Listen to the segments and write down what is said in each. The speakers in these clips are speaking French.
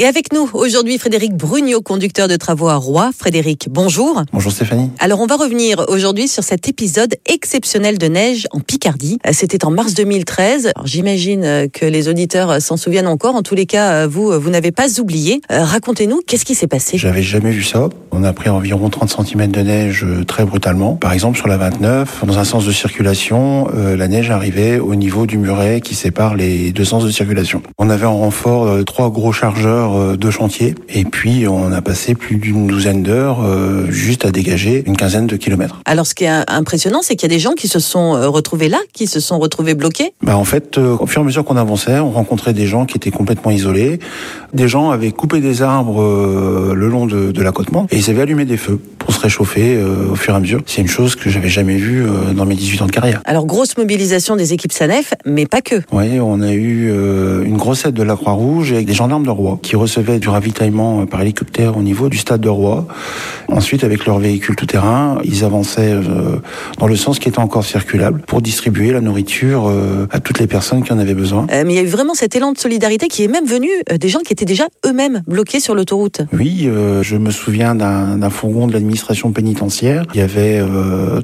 Et avec nous aujourd'hui Frédéric Brugnot, conducteur de travaux à Roy. Frédéric, bonjour. Bonjour Stéphanie. Alors on va revenir aujourd'hui sur cet épisode exceptionnel de neige en Picardie. Euh, c'était en mars 2013. J'imagine euh, que les auditeurs euh, s'en souviennent encore. En tous les cas, vous, vous n'avez pas oublié. Racontez-nous, qu'est-ce qui s'est passé? J'avais jamais vu ça. On a pris environ 30 cm de neige très brutalement. Par exemple, sur la 29, dans un sens de circulation, la neige arrivait au niveau du muret qui sépare les deux sens de circulation. On avait en renfort trois gros chargeurs euh, de chantier. Et puis, on a passé plus d'une douzaine d'heures euh, juste à dégager une quinzaine de kilomètres. Alors, ce qui est impressionnant, c'est qu'il y a des gens qui se sont euh, retrouvés là, qui se sont retrouvés bloqués. Bah, en fait, au fur et à mesure qu'on avançait, on rencontrait des gens qui étaient complètement isolés. Des gens avaient coupé des arbres le long de, de l'accotement et ils avaient allumé des feux pour se réchauffer au fur et à mesure. C'est une chose que j'avais jamais vue dans mes 18 ans de carrière. Alors, grosse mobilisation des équipes SANEF, mais pas que. Oui, on a eu une grosse aide de la Croix-Rouge avec des gendarmes de Rouen qui recevaient du ravitaillement euh, par hélicoptère au niveau du stade de Roy. Ensuite, avec leur véhicule tout-terrain, ils avançaient euh, dans le sens qui était encore circulable pour distribuer la nourriture euh, à toutes les personnes qui en avaient besoin. mais il y a eu vraiment cet élan de solidarité qui est même venu des gens qui étaient déjà eux-mêmes bloqués sur l'autoroute. Oui, je me souviens d'un fourgon de l'administration pénitentiaire. Il y avait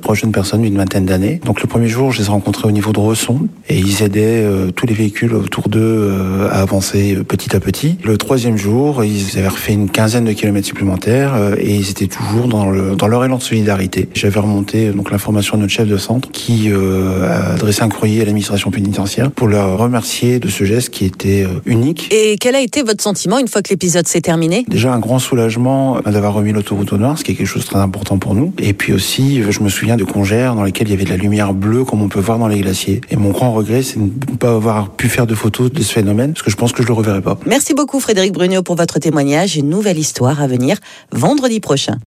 trois jeunes personnes d'une vingtaine d'années. Donc le premier jour, je les ai rencontrés au niveau de Resson et ils aidaient tous les véhicules autour d'eux à avancer petit à petit. Le troisième jour, ils avaient refait une quinzaine de kilomètres supplémentaires euh, et ils étaient toujours dans, le, dans leur élan de solidarité. J'avais remonté donc l'information à notre chef de centre qui euh, a adressé un courrier à l'administration pénitentiaire pour leur remercier de ce geste qui était euh, unique. Et quel a été votre sentiment une fois que l'épisode s'est terminé? Déjà un grand soulagement d'avoir remis l'autoroute au noir, ce qui est quelque chose de très important pour nous. Et puis aussi, je me souviens de congères dans lesquels il y avait de la lumière bleue comme on peut voir dans les glaciers. Et mon grand regret, c'est de ne pas avoir pu faire de photos de ce phénomène, parce que je pense que je le reverrai pas. Merci beaucoup Bruno pour votre témoignage. Une nouvelle histoire à venir vendredi prochain.